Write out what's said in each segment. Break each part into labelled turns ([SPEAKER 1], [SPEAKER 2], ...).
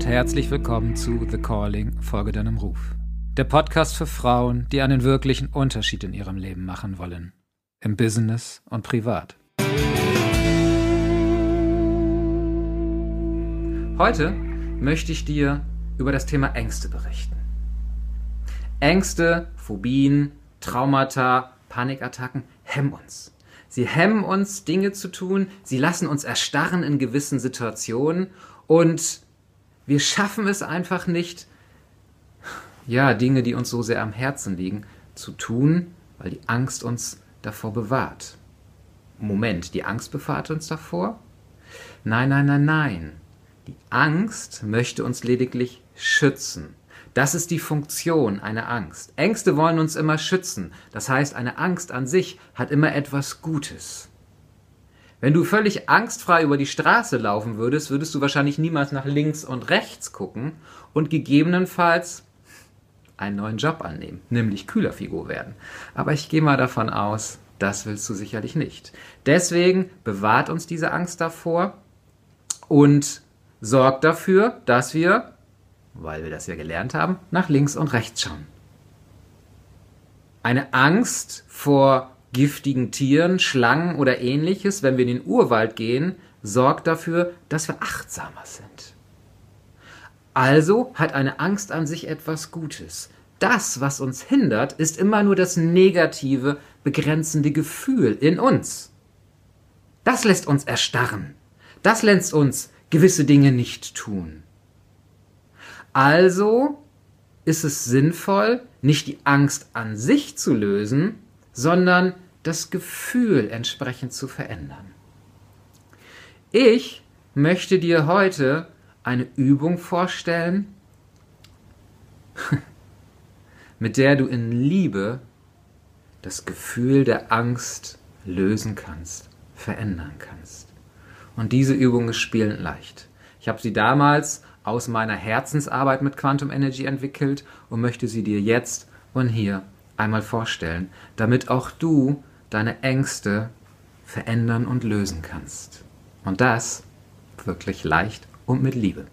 [SPEAKER 1] und herzlich willkommen zu The Calling, Folge deinem Ruf. Der Podcast für Frauen, die einen wirklichen Unterschied in ihrem Leben machen wollen. Im Business und privat. Heute möchte ich dir über das Thema Ängste berichten. Ängste, Phobien, Traumata, Panikattacken hemmen uns. Sie hemmen uns, Dinge zu tun, sie lassen uns erstarren in gewissen Situationen und wir schaffen es einfach nicht, ja, Dinge, die uns so sehr am Herzen liegen, zu tun, weil die Angst uns davor bewahrt. Moment, die Angst bewahrt uns davor? Nein, nein, nein, nein. Die Angst möchte uns lediglich schützen. Das ist die Funktion einer Angst. Ängste wollen uns immer schützen. Das heißt, eine Angst an sich hat immer etwas Gutes. Wenn du völlig angstfrei über die Straße laufen würdest, würdest du wahrscheinlich niemals nach links und rechts gucken und gegebenenfalls einen neuen Job annehmen, nämlich Kühlerfigur werden. Aber ich gehe mal davon aus, das willst du sicherlich nicht. Deswegen bewahrt uns diese Angst davor und sorgt dafür, dass wir, weil wir das ja gelernt haben, nach links und rechts schauen. Eine Angst vor giftigen Tieren, Schlangen oder ähnliches, wenn wir in den Urwald gehen, sorgt dafür, dass wir achtsamer sind. Also hat eine Angst an sich etwas Gutes. Das, was uns hindert, ist immer nur das negative, begrenzende Gefühl in uns. Das lässt uns erstarren. Das lässt uns gewisse Dinge nicht tun. Also ist es sinnvoll, nicht die Angst an sich zu lösen, sondern das Gefühl entsprechend zu verändern. Ich möchte dir heute eine Übung vorstellen, mit der du in Liebe das Gefühl der Angst lösen kannst, verändern kannst. Und diese Übung ist spielend leicht. Ich habe sie damals aus meiner Herzensarbeit mit Quantum Energy entwickelt und möchte sie dir jetzt und hier einmal vorstellen, damit auch du deine Ängste verändern und lösen kannst. Und das wirklich leicht und mit Liebe.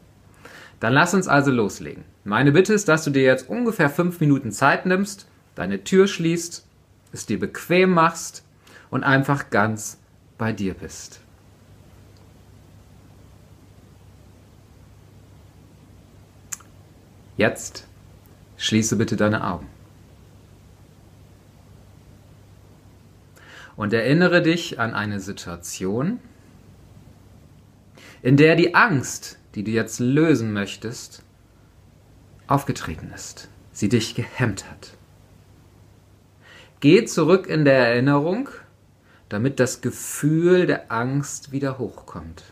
[SPEAKER 1] Dann lass uns also loslegen. Meine Bitte ist, dass du dir jetzt ungefähr fünf Minuten Zeit nimmst, deine Tür schließt, es dir bequem machst und einfach ganz bei dir bist. Jetzt schließe bitte deine Augen. Und erinnere dich an eine Situation, in der die Angst, die du jetzt lösen möchtest, aufgetreten ist, sie dich gehemmt hat. Geh zurück in der Erinnerung, damit das Gefühl der Angst wieder hochkommt.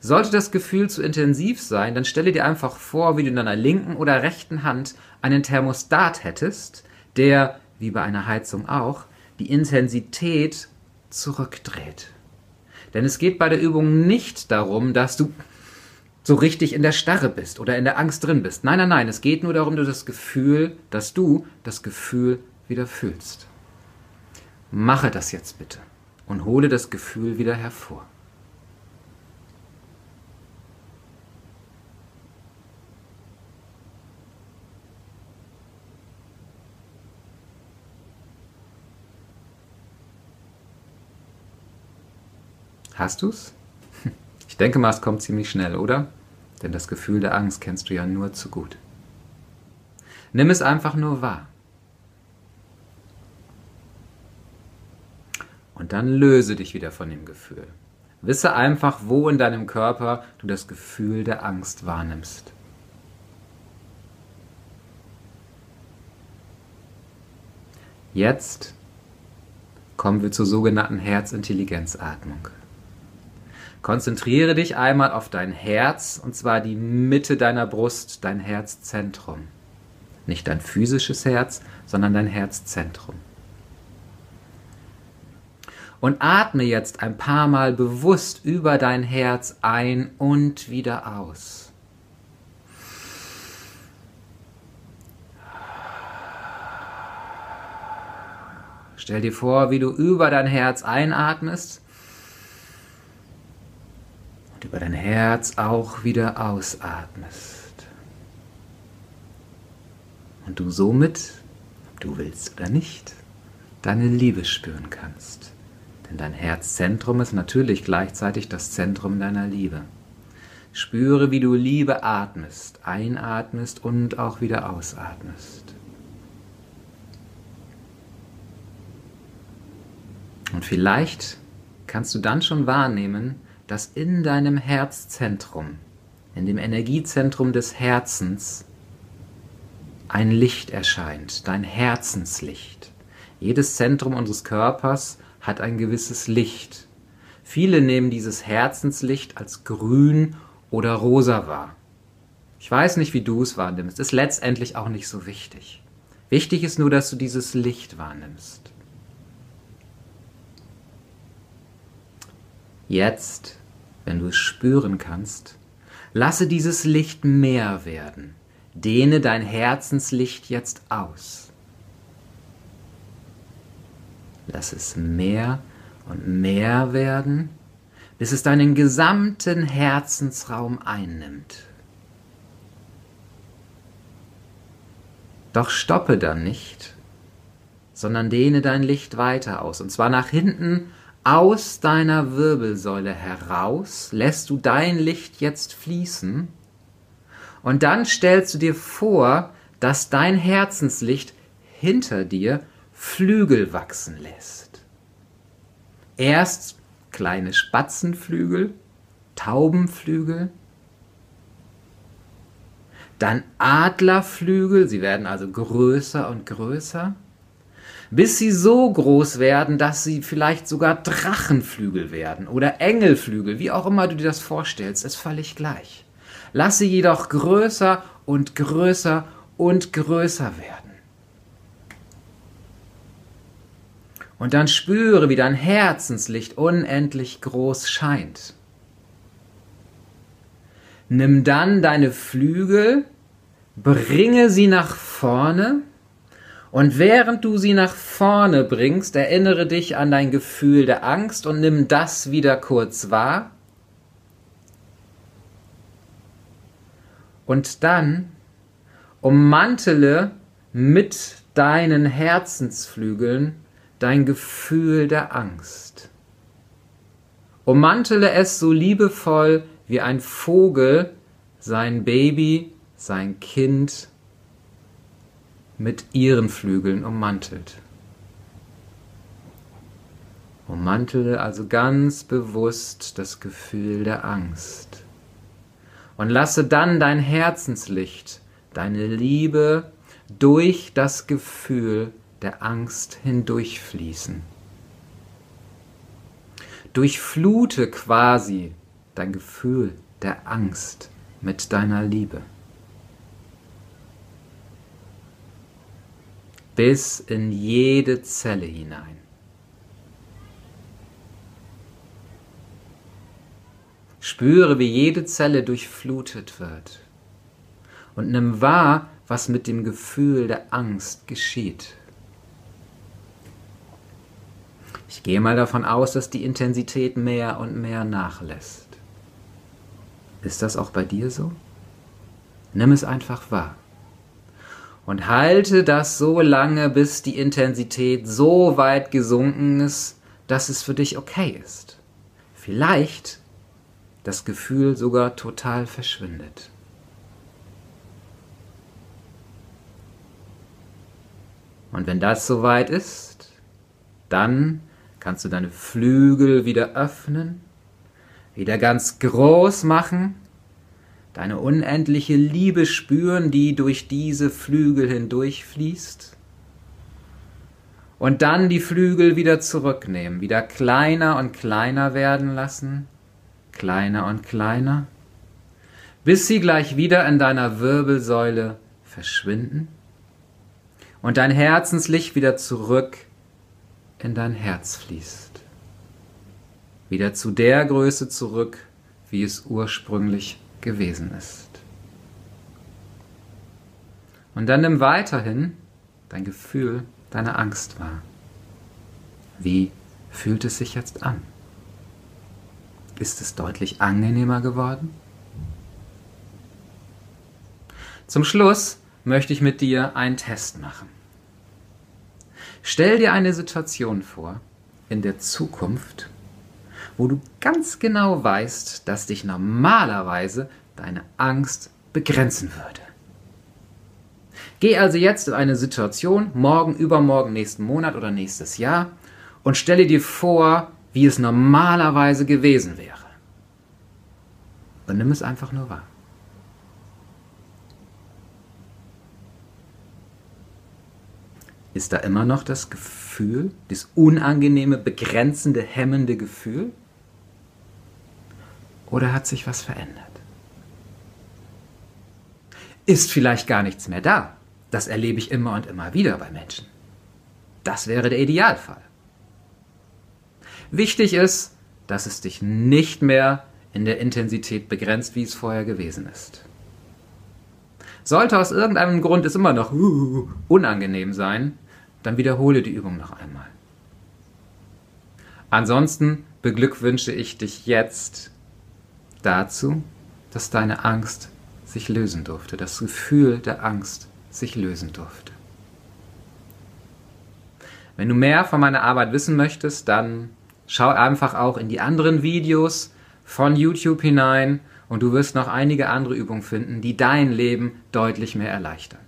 [SPEAKER 1] Sollte das Gefühl zu intensiv sein, dann stelle dir einfach vor, wie du in deiner linken oder rechten Hand einen Thermostat hättest, der, wie bei einer Heizung auch, die Intensität zurückdreht. Denn es geht bei der Übung nicht darum, dass du so richtig in der Starre bist oder in der Angst drin bist. Nein, nein, nein, es geht nur darum, dass das Gefühl, dass du das Gefühl wieder fühlst. Mache das jetzt bitte und hole das Gefühl wieder hervor. Hast du's? Ich denke mal, es kommt ziemlich schnell, oder? Denn das Gefühl der Angst kennst du ja nur zu gut. Nimm es einfach nur wahr. Und dann löse dich wieder von dem Gefühl. Wisse einfach, wo in deinem Körper du das Gefühl der Angst wahrnimmst. Jetzt kommen wir zur sogenannten Herzintelligenzatmung. Konzentriere dich einmal auf dein Herz, und zwar die Mitte deiner Brust, dein Herzzentrum. Nicht dein physisches Herz, sondern dein Herzzentrum. Und atme jetzt ein paar Mal bewusst über dein Herz ein und wieder aus. Stell dir vor, wie du über dein Herz einatmest über dein Herz auch wieder ausatmest. Und du somit, ob du willst oder nicht, deine Liebe spüren kannst. Denn dein Herzzentrum ist natürlich gleichzeitig das Zentrum deiner Liebe. Spüre, wie du Liebe atmest, einatmest und auch wieder ausatmest. Und vielleicht kannst du dann schon wahrnehmen, dass in deinem Herzzentrum, in dem Energiezentrum des Herzens, ein Licht erscheint, dein Herzenslicht. Jedes Zentrum unseres Körpers hat ein gewisses Licht. Viele nehmen dieses Herzenslicht als grün oder rosa wahr. Ich weiß nicht, wie du es wahrnimmst, ist letztendlich auch nicht so wichtig. Wichtig ist nur, dass du dieses Licht wahrnimmst. Jetzt, wenn du es spüren kannst, lasse dieses Licht mehr werden. Dehne dein Herzenslicht jetzt aus. Lass es mehr und mehr werden, bis es deinen gesamten Herzensraum einnimmt. Doch stoppe dann nicht, sondern dehne dein Licht weiter aus, und zwar nach hinten aus deiner Wirbelsäule heraus lässt du dein Licht jetzt fließen und dann stellst du dir vor, dass dein Herzenslicht hinter dir Flügel wachsen lässt. Erst kleine Spatzenflügel, Taubenflügel, dann Adlerflügel, sie werden also größer und größer bis sie so groß werden, dass sie vielleicht sogar Drachenflügel werden oder Engelflügel, wie auch immer du dir das vorstellst, ist völlig gleich. Lass sie jedoch größer und größer und größer werden. Und dann spüre, wie dein Herzenslicht unendlich groß scheint. Nimm dann deine Flügel, bringe sie nach vorne und während du sie nach vorne bringst, erinnere dich an dein Gefühl der Angst und nimm das wieder kurz wahr. Und dann ummantele mit deinen Herzensflügeln dein Gefühl der Angst. Ummantele es so liebevoll wie ein Vogel sein Baby, sein Kind mit ihren Flügeln ummantelt. Ummantele also ganz bewusst das Gefühl der Angst. Und lasse dann dein Herzenslicht, deine Liebe durch das Gefühl der Angst hindurchfließen. Durchflute quasi dein Gefühl der Angst mit deiner Liebe. Bis in jede Zelle hinein. Spüre, wie jede Zelle durchflutet wird und nimm wahr, was mit dem Gefühl der Angst geschieht. Ich gehe mal davon aus, dass die Intensität mehr und mehr nachlässt. Ist das auch bei dir so? Nimm es einfach wahr und halte das so lange, bis die Intensität so weit gesunken ist, dass es für dich okay ist. Vielleicht das Gefühl sogar total verschwindet. Und wenn das soweit ist, dann kannst du deine Flügel wieder öffnen, wieder ganz groß machen deine unendliche Liebe spüren, die durch diese Flügel hindurchfließt. Und dann die Flügel wieder zurücknehmen, wieder kleiner und kleiner werden lassen, kleiner und kleiner, bis sie gleich wieder in deiner Wirbelsäule verschwinden und dein Herzenslicht wieder zurück in dein Herz fließt. Wieder zu der Größe zurück, wie es ursprünglich gewesen ist. Und dann nimm weiterhin dein Gefühl deiner Angst wahr. Wie fühlt es sich jetzt an? Ist es deutlich angenehmer geworden? Zum Schluss möchte ich mit dir einen Test machen. Stell dir eine Situation vor in der Zukunft, wo du ganz genau weißt, dass dich normalerweise deine Angst begrenzen würde. Geh also jetzt in eine Situation, morgen, übermorgen, nächsten Monat oder nächstes Jahr, und stelle dir vor, wie es normalerweise gewesen wäre. Und nimm es einfach nur wahr. Ist da immer noch das Gefühl, das unangenehme, begrenzende, hemmende Gefühl? Oder hat sich was verändert? Ist vielleicht gar nichts mehr da? Das erlebe ich immer und immer wieder bei Menschen. Das wäre der Idealfall. Wichtig ist, dass es dich nicht mehr in der Intensität begrenzt, wie es vorher gewesen ist. Sollte aus irgendeinem Grund es immer noch uh, unangenehm sein, dann wiederhole die Übung noch einmal. Ansonsten beglückwünsche ich dich jetzt dazu, dass deine Angst sich lösen durfte, das Gefühl der Angst sich lösen durfte. Wenn du mehr von meiner Arbeit wissen möchtest, dann schau einfach auch in die anderen Videos von YouTube hinein und du wirst noch einige andere Übungen finden, die dein Leben deutlich mehr erleichtern.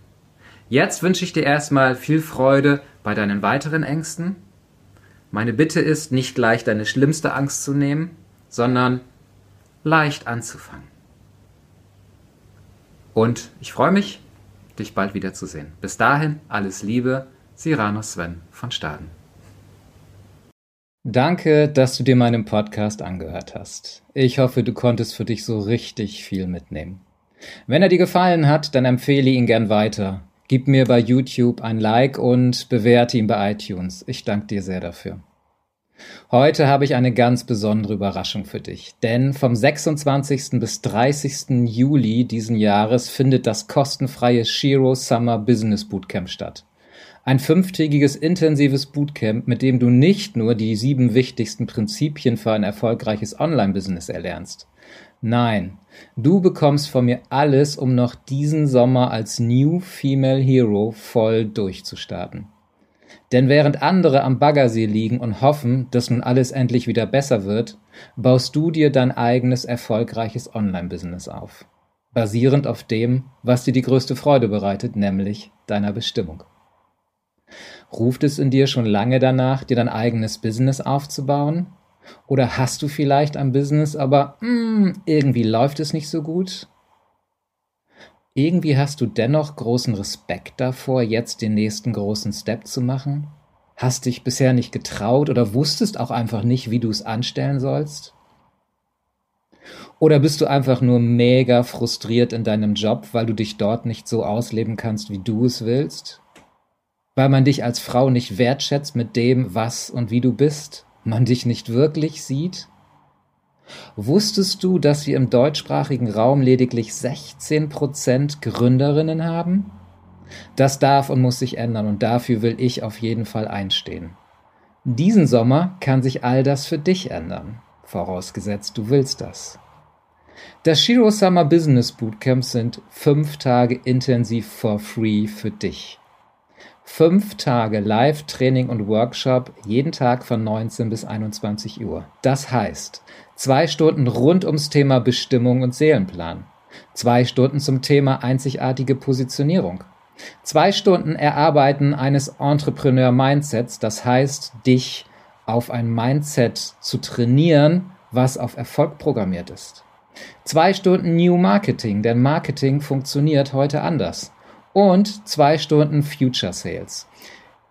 [SPEAKER 1] Jetzt wünsche ich dir erstmal viel Freude bei deinen weiteren Ängsten. Meine Bitte ist, nicht gleich deine schlimmste Angst zu nehmen, sondern leicht anzufangen. Und ich freue mich, dich bald wiederzusehen. Bis dahin, alles Liebe, Cyrano Sven von Staden.
[SPEAKER 2] Danke, dass du dir meinen Podcast angehört hast. Ich hoffe, du konntest für dich so richtig viel mitnehmen. Wenn er dir gefallen hat, dann empfehle ihn gern weiter. Gib mir bei YouTube ein Like und bewerte ihn bei iTunes. Ich danke dir sehr dafür. Heute habe ich eine ganz besondere Überraschung für dich, denn vom 26. bis 30. Juli diesen Jahres findet das kostenfreie Shiro Summer Business Bootcamp statt. Ein fünftägiges intensives Bootcamp, mit dem du nicht nur die sieben wichtigsten Prinzipien für ein erfolgreiches Online-Business erlernst. Nein, du bekommst von mir alles, um noch diesen Sommer als New Female Hero voll durchzustarten. Denn während andere am Baggersee liegen und hoffen, dass nun alles endlich wieder besser wird, baust du dir dein eigenes erfolgreiches Online-Business auf. Basierend auf dem, was dir die größte Freude bereitet, nämlich deiner Bestimmung. Ruft es in dir schon lange danach, dir dein eigenes Business aufzubauen? Oder hast du vielleicht ein Business, aber mh, hm, irgendwie läuft es nicht so gut? Irgendwie hast du dennoch großen Respekt davor, jetzt den nächsten großen Step zu machen? Hast dich bisher nicht getraut oder wusstest auch einfach nicht, wie du es anstellen sollst? Oder bist du einfach nur mega frustriert in deinem Job, weil du dich dort nicht so ausleben kannst, wie du es willst? Weil man dich als Frau nicht wertschätzt mit dem, was und wie du bist? Man dich nicht wirklich sieht? Wusstest du, dass wir im deutschsprachigen Raum lediglich 16 Prozent Gründerinnen haben? Das darf und muss sich ändern und dafür will ich auf jeden Fall einstehen. Diesen Sommer kann sich all das für dich ändern, vorausgesetzt du willst das. Das Shiro Summer Business Bootcamp sind fünf Tage intensiv for free für dich. Fünf Tage Live-Training und Workshop, jeden Tag von 19 bis 21 Uhr. Das heißt, zwei Stunden rund ums Thema Bestimmung und Seelenplan. Zwei Stunden zum Thema einzigartige Positionierung. Zwei Stunden Erarbeiten eines Entrepreneur-Mindsets, das heißt, dich auf ein Mindset zu trainieren, was auf Erfolg programmiert ist. Zwei Stunden New Marketing, denn Marketing funktioniert heute anders und zwei Stunden Future Sales.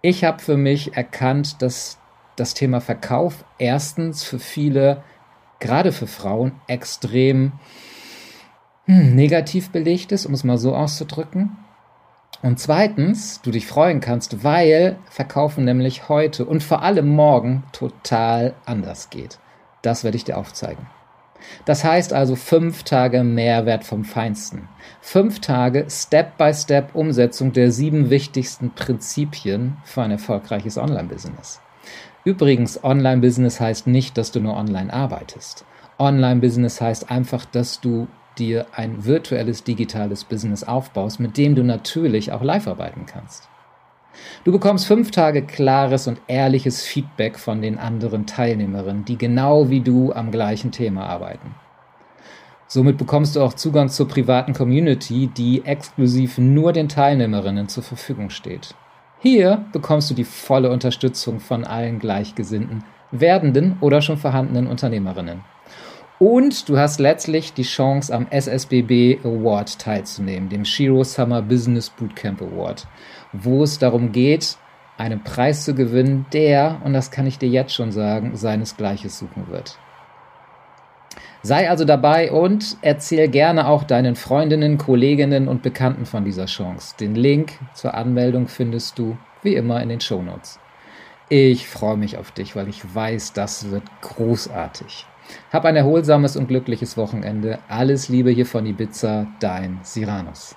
[SPEAKER 2] Ich habe für mich erkannt, dass das Thema Verkauf erstens für viele, gerade für Frauen, extrem hm, negativ belegt ist, um es mal so auszudrücken. Und zweitens, du dich freuen kannst, weil Verkaufen nämlich heute und vor allem morgen total anders geht. Das werde ich dir aufzeigen. Das heißt also fünf Tage Mehrwert vom Feinsten. Fünf Tage Step-by-Step Umsetzung der sieben wichtigsten Prinzipien für ein erfolgreiches Online-Business. Übrigens, Online-Business heißt nicht, dass du nur online arbeitest. Online-Business heißt einfach, dass du dir ein virtuelles digitales Business aufbaust, mit dem du natürlich auch live arbeiten kannst. Du bekommst fünf Tage klares und ehrliches Feedback von den anderen Teilnehmerinnen, die genau wie du am gleichen Thema arbeiten. Somit bekommst du auch Zugang zur privaten Community, die exklusiv nur den Teilnehmerinnen zur Verfügung steht. Hier bekommst du die volle Unterstützung von allen Gleichgesinnten, werdenden oder schon vorhandenen Unternehmerinnen. Und du hast letztlich die Chance, am SSBB Award teilzunehmen, dem Shiro Summer Business Bootcamp Award, wo es darum geht, einen Preis zu gewinnen, der, und das kann ich dir jetzt schon sagen, seinesgleiches suchen wird. Sei also dabei und erzähl gerne auch deinen Freundinnen, Kolleginnen und Bekannten von dieser Chance. Den Link zur Anmeldung findest du wie immer in den Shownotes. Ich freue mich auf dich, weil ich weiß, das wird großartig. Hab ein erholsames und glückliches Wochenende. Alles Liebe hier von Ibiza, dein Siranus.